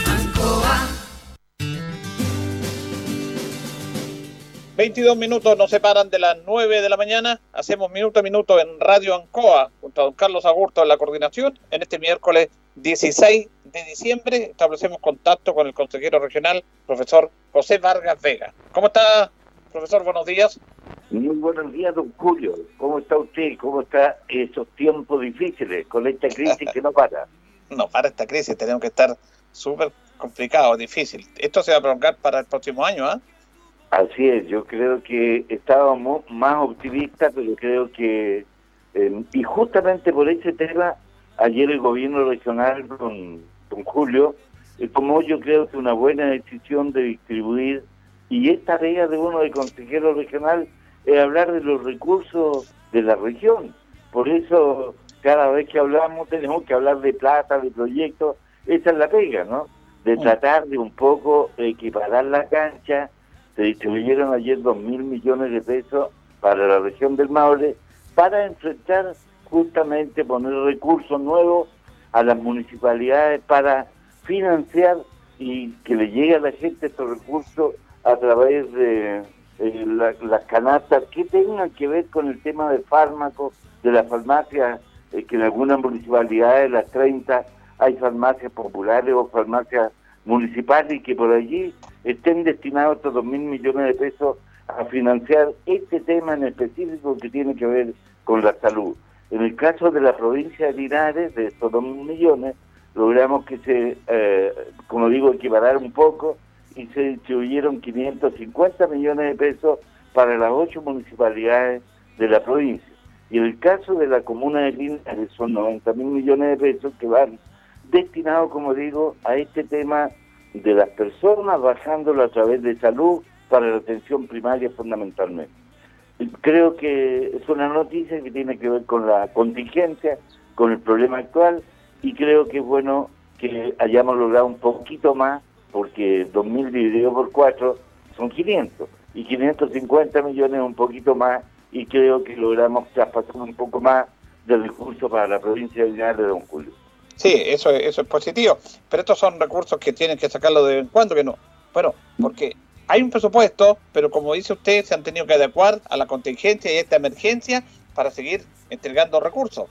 Ancoa. 22 minutos nos separan de las 9 de la mañana. Hacemos minuto a minuto en Radio Ancoa junto a don Carlos Agurto en la coordinación. En este miércoles 16 de diciembre establecemos contacto con el consejero regional, profesor José Vargas Vega. ¿Cómo está, profesor? Buenos días. Muy buenos días, don Julio. ¿Cómo está usted? ¿Cómo está estos tiempos difíciles con esta crisis que no para? no para esta crisis, tenemos que estar súper complicado, difícil. Esto se va a prolongar para el próximo año, ¿ah? Así es, yo creo que estábamos más optimistas, pero creo que, eh, y justamente por ese tema, ayer el gobierno regional, don, don Julio, eh, tomó yo creo que una buena decisión de distribuir, y esta tarea de uno de consejero regional es hablar de los recursos de la región. Por eso, cada vez que hablamos, tenemos que hablar de plata, de proyectos, esa es la pega, ¿no? De tratar de un poco equiparar la cancha, se distribuyeron ayer dos mil millones de pesos para la región del Maule para enfrentar justamente poner recursos nuevos a las municipalidades para financiar y que le llegue a la gente estos recursos a través de eh, la- las canastas que tengan que ver con el tema de fármacos, de las farmacias, eh, que en algunas municipalidades, las 30, hay farmacias populares o farmacias municipales y que por allí estén destinados estos dos mil millones de pesos a financiar este tema en específico que tiene que ver con la salud. En el caso de la provincia de Linares, de estos dos mil millones, logramos que se, eh, como digo, equiparar un poco y se distribuyeron 550 millones de pesos para las ocho municipalidades de la provincia. Y en el caso de la comuna de Linares son 90 mil millones de pesos que van destinados, como digo, a este tema de las personas, bajándolo a través de salud para la atención primaria fundamentalmente. Creo que es una noticia que tiene que ver con la contingencia, con el problema actual, y creo que es bueno que hayamos logrado un poquito más, porque 2.000 dividido por 4 son 500, y 550 millones un poquito más, y creo que logramos traspasar un poco más de recursos para la provincia de Linares de Don Julio. Sí, eso, es- eso es positivo, pero estos son recursos que tienen que sacarlo de vez en cuando, que no. Bueno, porque hay un presupuesto, pero como dice usted, se han tenido que adecuar a la contingencia y a esta emergencia para seguir entregando recursos.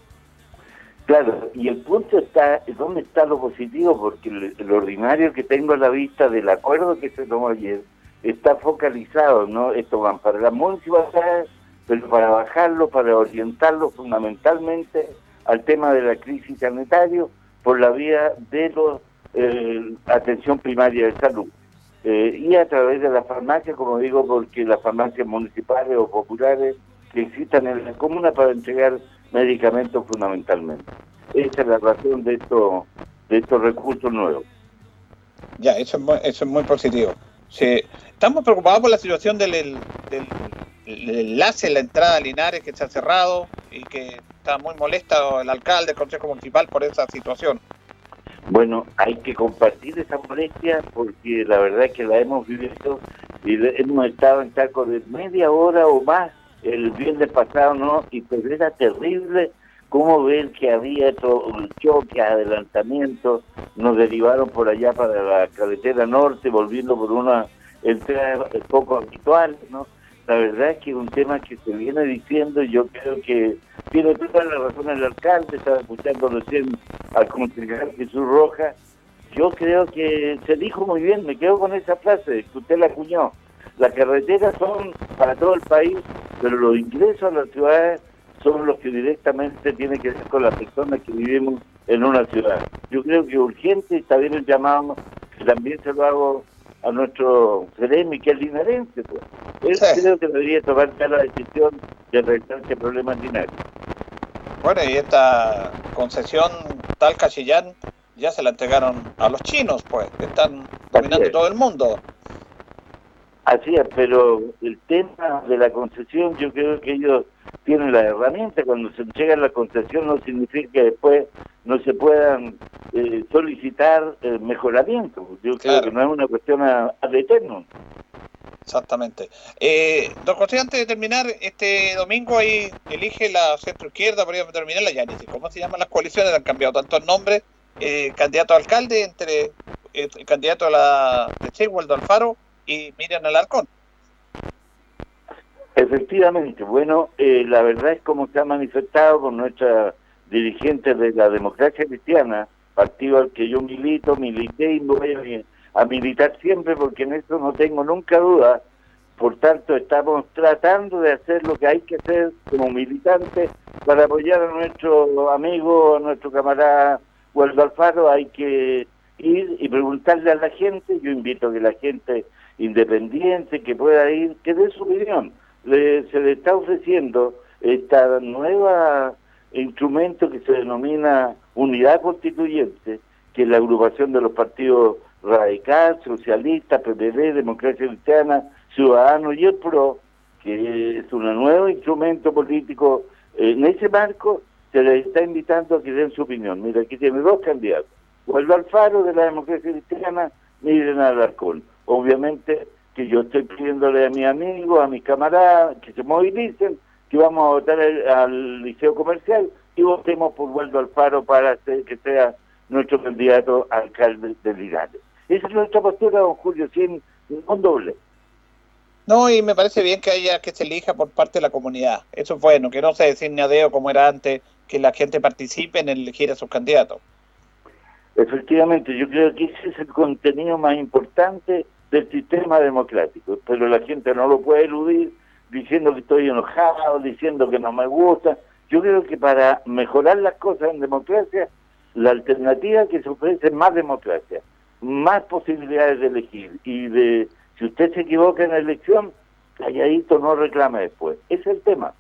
Claro, y el punto está, ¿dónde está lo positivo? Porque el ordinario que tengo a la vista del acuerdo que se tomó ayer está focalizado, ¿no? Esto van para las municipalidades, pero para bajarlo, para orientarlo fundamentalmente al tema de la crisis sanitaria por la vía de la atención primaria de salud. Eh, y a través de las farmacias, como digo, porque las farmacias municipales o populares que existan en la comuna para entregar medicamentos fundamentalmente. Esa es la razón de estos de estos recursos nuevos. Ya, eso es muy, eso es muy positivo. Sí, estamos preocupados por la situación del, del, del- enlace en la entrada a Linares que ha cerrado y que está muy molesto el alcalde, el consejo municipal por esa situación. Bueno, hay que compartir esa molestia porque la verdad es que la hemos vivido y hemos estado en Chaco de media hora o más el viernes pasado, ¿no? Y pues era terrible cómo ver que había todo el choque, adelantamiento, nos derivaron por allá para la carretera norte, volviendo por una entrada poco habitual, ¿no? La verdad es que es un tema que se viene diciendo yo creo que tiene toda la razón el alcalde, estaba escuchando recién al concejal Jesús Rojas, yo creo que se dijo muy bien, me quedo con esa frase que usted la acuñó. Las carreteras son para todo el país, pero los ingresos a las ciudades son los que directamente tienen que ver con las personas que vivimos en una ciudad. Yo creo que urgente está bien el llamado, que también se lo hago a nuestro Ceremi, que es linarense. Pues. Él creo que debería tomar ya la decisión de arreglar este problema en Linares. Bueno, y esta concesión tal Chillán ya se la entregaron a los chinos, pues, que están dominando es. todo el mundo. Así es, pero el tema de la concesión, yo creo que ellos tienen la herramienta. Cuando se entrega la concesión no significa que después no se puedan eh, solicitar eh, mejoramientos. Yo creo que no es una cuestión a- ad eterno. Exactamente. Eh, don José, antes de terminar, este domingo ahí elige la centro izquierda, podríamos terminar la Yanis. ¿Cómo se llaman las coaliciones? Han cambiado tantos nombres. Eh, candidato a alcalde entre eh, el candidato a la de Che, Waldo Alfaro y Miriam Alarcón. Efectivamente, bueno, eh, la verdad es como se ha manifestado con nuestra dirigente de la democracia cristiana, partido al que yo milito, milité y voy a, militar siempre porque en eso no tengo nunca duda. Por tanto, estamos tratando de hacer lo que hay que hacer como militantes para apoyar a nuestro amigo, a nuestro camarada Waldo Alfaro. Hay que ir y preguntarle a la gente. Yo invito a que la gente independiente que pueda ir, que dé su opinión. Le- se le está ofreciendo esta nueva instrumento que se denomina unidad constituyente, que es la agrupación de los partidos radical, socialista, PPD, democracia cristiana, ciudadanos y el PRO, que es un nuevo instrumento político. En ese marco se les está invitando a que den su opinión. Mira, aquí tiene dos candidatos. Waldo Alfaro de la democracia cristiana, Miren Alarcón. Obviamente que yo estoy pidiéndole a mis amigos, a mis camaradas, que se movilicen, que vamos a votar al, al liceo comercial y votemos por Waldo Alfaro para hacer que sea nuestro candidato a alcalde de Linares. Esa es nuestra postura, don Julio, sin un doble. No, y me parece bien que haya que se elija por parte de la comunidad. Eso es bueno, que no se designe a dedo como era antes, que la gente participe en elegir a sus candidatos. Efectivamente, yo creo que ese es el contenido más importante del sistema democrático, pero la gente no lo puede eludir diciendo que estoy enojado, diciendo que no me gusta. Yo creo que para mejorar las cosas en democracia, la alternativa que se ofrece es más democracia, más posibilidades de elegir y de, si usted se equivoca en la elección, calladito no reclame después. Ese es el tema.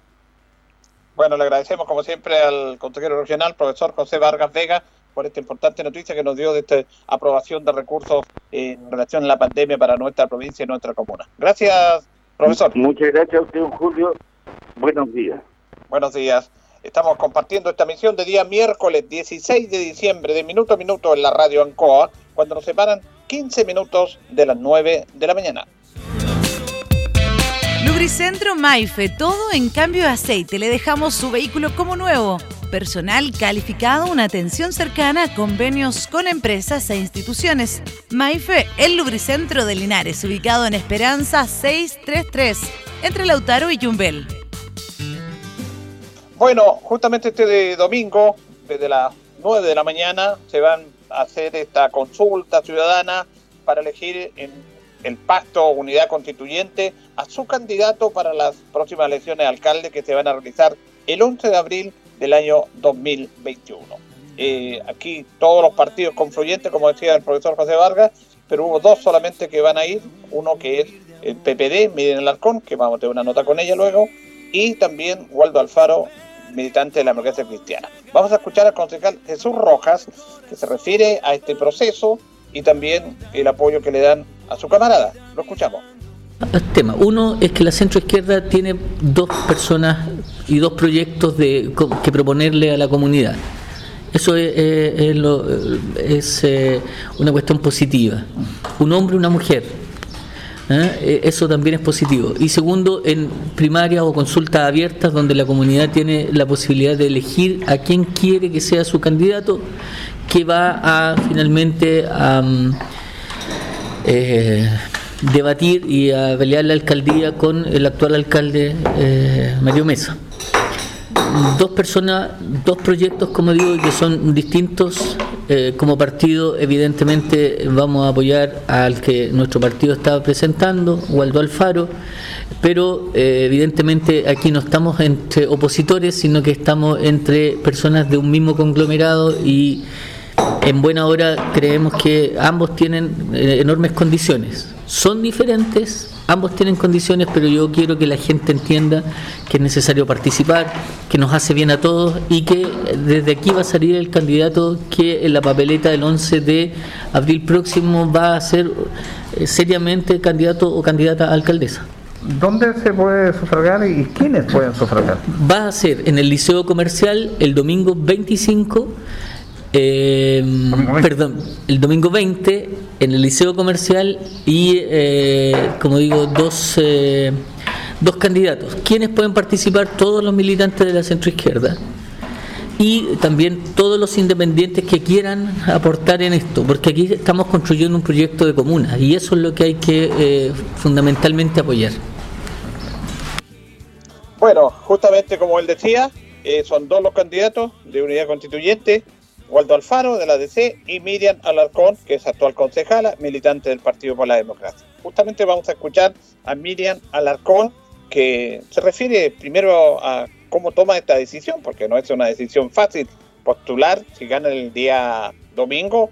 Bueno, le agradecemos como siempre al consejero regional, profesor José Vargas Vega, por esta importante noticia que nos dio de esta aprobación de recursos en relación a la pandemia para nuestra provincia y nuestra comuna. Gracias, profesor. Muchas gracias a usted, Julio. Buenos días. Buenos días. Estamos compartiendo esta misión de día miércoles 16 de diciembre, de minuto a minuto en la radio Ancoa, cuando nos separan 15 minutos de las 9 de la mañana. Lubricentro Maife, todo en cambio de aceite. Le dejamos su vehículo como nuevo. Personal calificado, una atención cercana, convenios con empresas e instituciones. Maife, el lubricentro de Linares, ubicado en Esperanza 633, entre Lautaro y Yumbel. Bueno, justamente este de domingo, desde las 9 de la mañana, se van a hacer esta consulta ciudadana para elegir en el pacto Unidad Constituyente a su candidato para las próximas elecciones de alcalde que se van a realizar el 11 de abril del año 2021. Eh, aquí todos los partidos confluyentes, como decía el profesor José Vargas, pero hubo dos solamente que van a ir, uno que es el PPD, Miren Alarcón, que vamos a tener una nota con ella luego, y también Waldo Alfaro, militante de la democracia cristiana. Vamos a escuchar al concejal Jesús Rojas, que se refiere a este proceso y también el apoyo que le dan a su camarada. Lo escuchamos. Dos temas. Uno es que la centroizquierda tiene dos personas y dos proyectos de, que proponerle a la comunidad. Eso es, es- es eh, una cuestión positiva. Un hombre y una mujer. ¿eh? Eh, Eso también es positivo. Y segundo, en primarias o consultas abiertas donde la comunidad tiene la posibilidad de elegir a quién quiere que sea su candidato, que va a finalmente a, eh, debatir y a pelear la alcaldía con el actual alcalde eh, Mario Mesa. Dos personas, dos proyectos, como digo, que son distintos. Eh, como partido, evidentemente, vamos a apoyar al que nuestro partido estaba presentando, Waldo Alfaro, pero evidentemente aquí no estamos entre opositores, sino que estamos entre personas de un mismo conglomerado y en buena hora creemos que ambos tienen eh, enormes condiciones. Son diferentes, ambos tienen condiciones, pero yo quiero que la gente entienda que es necesario participar, que nos hace bien a todos y que desde aquí va a salir el candidato que en la papeleta del 11 de abril próximo va a ser eh, seriamente candidato o candidata a alcaldesa. ¿Dónde se puede sufragar y quiénes pueden sufragar? Va a ser en el Liceo Comercial el domingo 25, eh, perdón, el domingo 20 en el Liceo Comercial y, eh, como digo, dos, eh, dos candidatos. ¿Quiénes pueden participar? Todos los militantes de la centroizquierda y también todos los independientes que quieran aportar en esto, porque aquí estamos construyendo un proyecto de comuna y eso es lo que hay que eh, fundamentalmente apoyar. Bueno, justamente como él decía, eh, son dos los candidatos de unidad constituyente, Waldo Alfaro de la DC y Miriam Alarcón, que es actual concejala, militante del Partido por la Democracia. Justamente vamos a escuchar a Miriam Alarcón, que se refiere primero a cómo toma esta decisión, porque no es una decisión fácil postular, si gana el día domingo,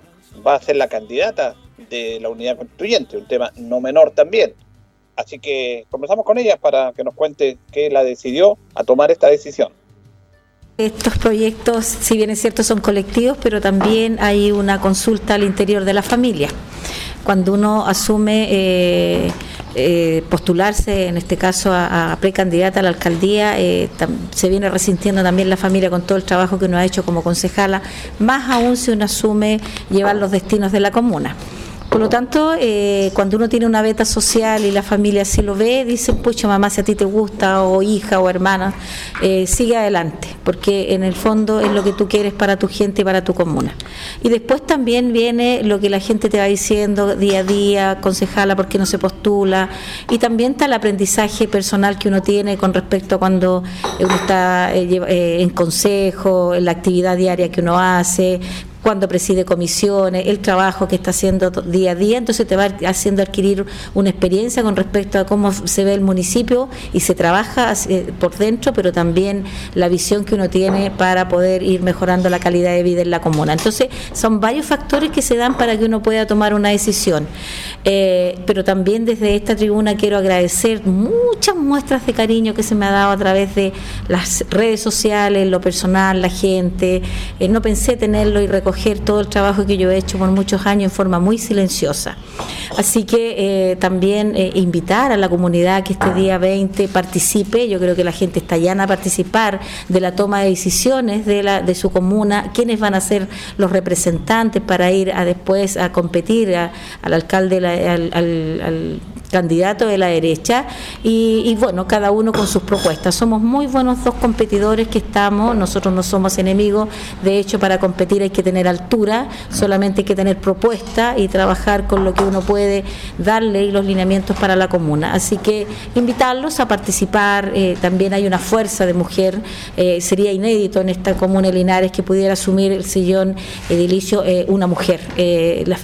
va a ser la candidata de la unidad constituyente, un tema no menor también. Así que conversamos con ella para que nos cuente qué la decidió a tomar esta decisión. Estos proyectos, si bien es cierto, son colectivos, pero también hay una consulta al interior de la familia. Cuando uno asume eh, eh, postularse, en este caso a, precandidata a la alcaldía, eh, se viene resintiendo también la familia con todo el trabajo que uno ha hecho como concejala, más aún si uno asume llevar los destinos de la comuna. Por lo tanto, eh, cuando uno tiene una beta social y la familia así lo ve, dicen, pucha mamá, si a ti te gusta, o hija o hermana, eh, sigue adelante, porque en el fondo es lo que tú quieres para tu gente y para tu comuna. Y después también viene lo que la gente te va diciendo día a día, concejala, por qué no se postula, y también está el aprendizaje personal que uno tiene con respecto a cuando uno está eh, eh, en consejo, en la actividad diaria que uno hace, cuando preside comisiones, el trabajo que está haciendo día a día, entonces te va haciendo adquirir una experiencia con respecto a cómo se ve el municipio y se trabaja eh, por dentro, pero también la visión que uno tiene para poder ir mejorando la calidad de vida en la comuna. Entonces, son varios factores que se dan para que uno pueda tomar una decisión. Eh, pero también desde esta tribuna quiero agradecer muchas muestras de cariño que se me ha dado a través de las redes sociales, lo personal, la gente. Eh, no pensé tenerlo y reconocerlo recoger todo el trabajo que yo he hecho por muchos años en forma muy silenciosa. Así que eh, también eh, invitar a la comunidad que este día 20 participe, yo creo que la gente está llana a participar de la toma de decisiones de, la, de su comuna, quiénes van a ser los representantes para ir a después a competir al alcalde, al candidato de la derecha y, y bueno, cada uno con sus propuestas. Somos muy buenos dos competidores que estamos, nosotros no somos enemigos, de hecho para competir hay que tener altura, solamente hay que tener propuesta y trabajar con lo que uno puede darle y los lineamientos para la comuna. Así que invitarlos a participar, eh, también hay una fuerza de mujer, eh, sería inédito en esta comuna de Linares que pudiera asumir el sillón edilicio eh, una mujer.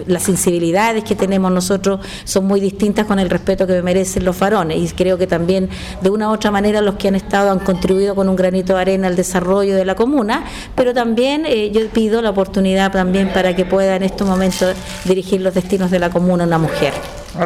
Las sensibilidades que tenemos nosotros son muy distintas con el respeto que merecen los varones y creo que también de una u otra manera los que han estado han contribuido con un granito de arena al desarrollo de la comuna, pero también eh, yo pido la oportunidad también para que pueda en estos momentos dirigir los destinos de la comuna una mujer.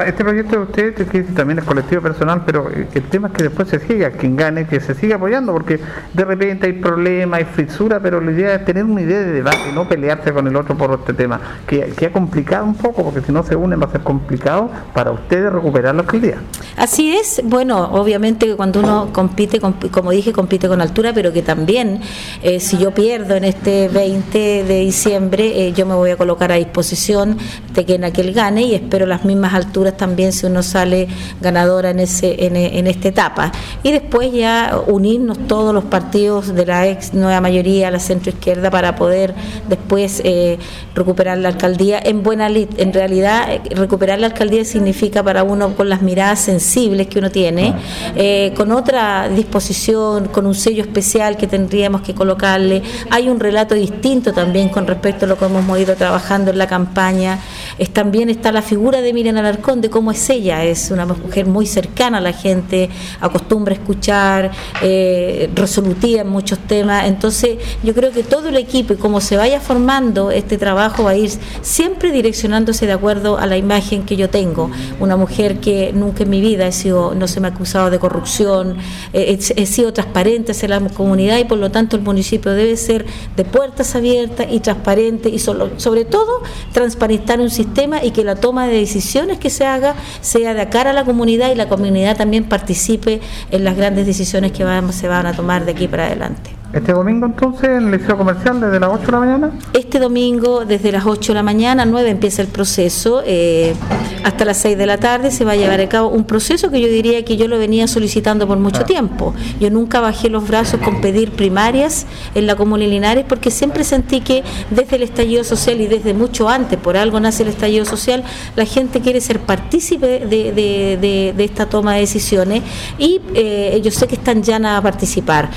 Este proyecto de ustedes que también es colectivo personal, pero eh, el tema es que después se siga, quien gane, que se siga apoyando, porque de repente hay problemas, hay frisura, pero la idea es tener una idea de debate, no pelearse con el otro por este tema, que, que ha complicado un poco, porque si no se unen va a ser complicado para ustedes recuperar la alcaldía. Así es, bueno, obviamente que cuando uno compite, comp- como dije, compite con altura, pero que también eh, si yo pierdo en este 20 de diciembre, eh, yo me voy a colocar a disposición de que en aquel gane y espero las mismas alturas también si uno sale ganadora en, ese, en, en esta etapa. Y después ya unirnos todos los partidos de la ex nueva mayoría, la centro izquierda, para poder después eh, recuperar la alcaldía. En buena li- en realidad, eh, recuperar la alcaldía significa para uno con las miradas sensibles que uno tiene, eh, con otra disposición, con un sello especial que tendríamos que colocarle. Hay un relato distinto también con respecto a lo que hemos ido trabajando en la campaña. Es, también está la figura de Miriam Alarcón, de cómo es ella. Es una mujer muy cercana a la gente, acostumbra a escuchar, eh, resolutiva en muchos temas. Entonces, yo creo que todo el equipo y como se vaya formando este trabajo va a ir siempre direccionándose de acuerdo a la imagen que yo tengo. Una mujer que nunca en mi vida he sido, no se me ha acusado de corrupción, eh, he, sido transparente hacia la comunidad y por lo tanto el municipio debe ser de puertas abiertas y transparente y sobre todo transparentar un sistema y que la toma de decisiones que se haga sea de cara a la comunidad y la comunidad también participe en las grandes decisiones que se van a tomar de aquí para adelante. Este domingo entonces en el liceo comercial desde las 8 de la mañana. Este domingo, desde las 8 de la mañana, 9 empieza el proceso, eh, hasta las 6 de la tarde se va a llevar a cabo un proceso que yo diría que yo lo venía solicitando por mucho tiempo. Yo nunca bajé los brazos con pedir primarias en la Comuna de Linares porque siempre sentí que desde el estallido social y desde mucho antes, por algo nace el estallido social, la gente quiere ser partícipe de, de- de- de esta toma de decisiones y eh, yo sé que están ya a participar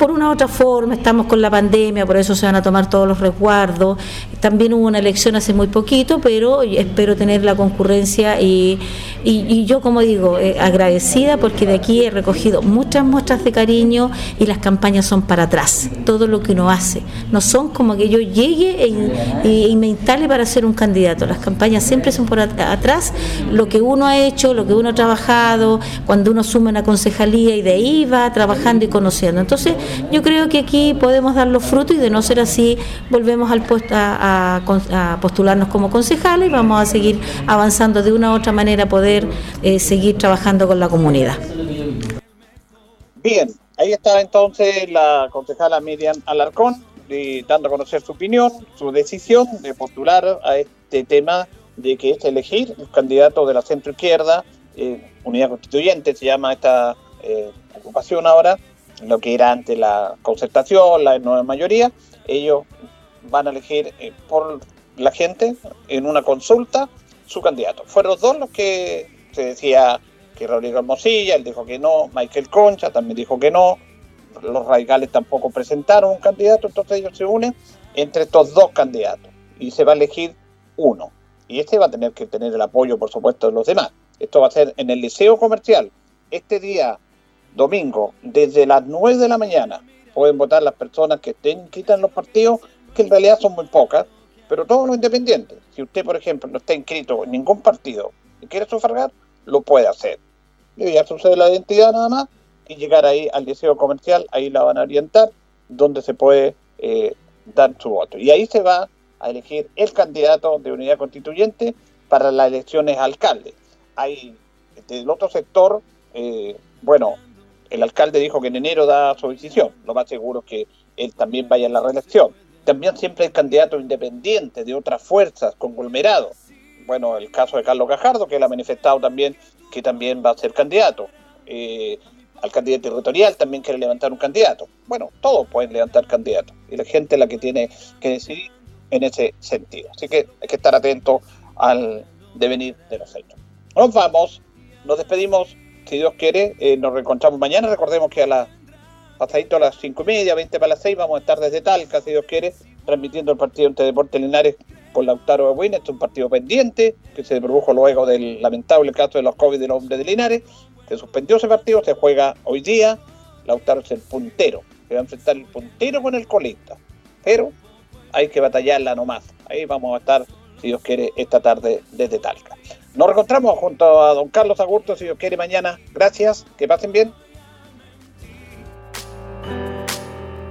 por una u otra forma, estamos con la pandemia, por eso se van a tomar todos los resguardos. También hubo una elección hace muy poquito, pero espero tener la concurrencia y, y- y yo, como digo, eh, agradecida porque de aquí he recogido muchas muestras de cariño y las campañas son para atrás, todo lo que uno hace. No son como que yo llegue e- y, y me instale para ser un candidato. Las campañas siempre son por at- atrás, lo que uno ha hecho, lo que uno ha trabajado, cuando uno suma una concejalía y de ahí va trabajando y conociendo. Entonces, yo creo que aquí podemos dar los frutos y de no ser así, volvemos al puesto a a postularnos como concejales y vamos a seguir avanzando de una u otra manera, poder eh, seguir trabajando con la comunidad. Bien, ahí está entonces la concejala Miriam Alarcón eh, dando a conocer su opinión, su decisión de postular a este tema de que es elegir un candidato de la centro izquierda, eh, unidad constituyente se llama esta eh, ocupación ahora, lo que era antes la concertación, la nueva mayoría, ellos van a elegir eh, por la gente en una consulta su candidato. Fueron dos los que se decía que Rodrigo Hermosilla, él dijo que no, Michael Concha también dijo que no, los radicales tampoco presentaron un candidato, entonces ellos se unen entre estos dos candidatos y se va a elegir uno. Y este va a tener que tener el apoyo, por supuesto, de los demás. Esto va a ser en el Liceo Comercial, este día domingo, desde las 9 de la mañana. Pueden votar las personas que estén quitan los partidos, en realidad son muy pocas, pero todos los independientes. Si usted, por ejemplo, no está inscrito en ningún partido y quiere sufragar, lo puede hacer. Y ya sucede la identidad nada más y llegar ahí al liceo comercial, ahí la van a orientar, donde se puede eh, dar su voto. Y ahí se va a elegir el candidato de unidad constituyente para las elecciones alcalde. Hay del otro sector, eh, bueno, el alcalde dijo que en enero da su decisión, lo más seguro es que él también vaya a la reelección. También siempre hay candidatos independientes de otras fuerzas, conglomerados. Bueno, el caso de Carlos Gajardo, que él ha manifestado también que también va a ser candidato. Eh, al candidato territorial también quiere levantar un candidato. Bueno, todos pueden levantar candidatos. Y la gente es la que tiene que decidir en ese sentido. Así que hay que estar atento al devenir de los hechos. Nos vamos, nos despedimos, si Dios quiere, eh, nos reencontramos mañana. Recordemos que a las pasadito a las cinco y media, 20 para las 6, vamos a estar desde Talca, si Dios quiere, transmitiendo el partido entre Deportes Linares con Lautaro Buin. Este es un partido pendiente que se produjo luego del lamentable caso de los COVID de los hombres de Linares. Se suspendió ese partido, se juega hoy día. Lautaro es el puntero, se va a enfrentar el puntero con el colista. Pero hay que batallarla nomás. Ahí vamos a estar, si Dios quiere, esta tarde desde Talca. Nos reencontramos junto a don Carlos Agurto, si Dios quiere, mañana. Gracias, que pasen bien.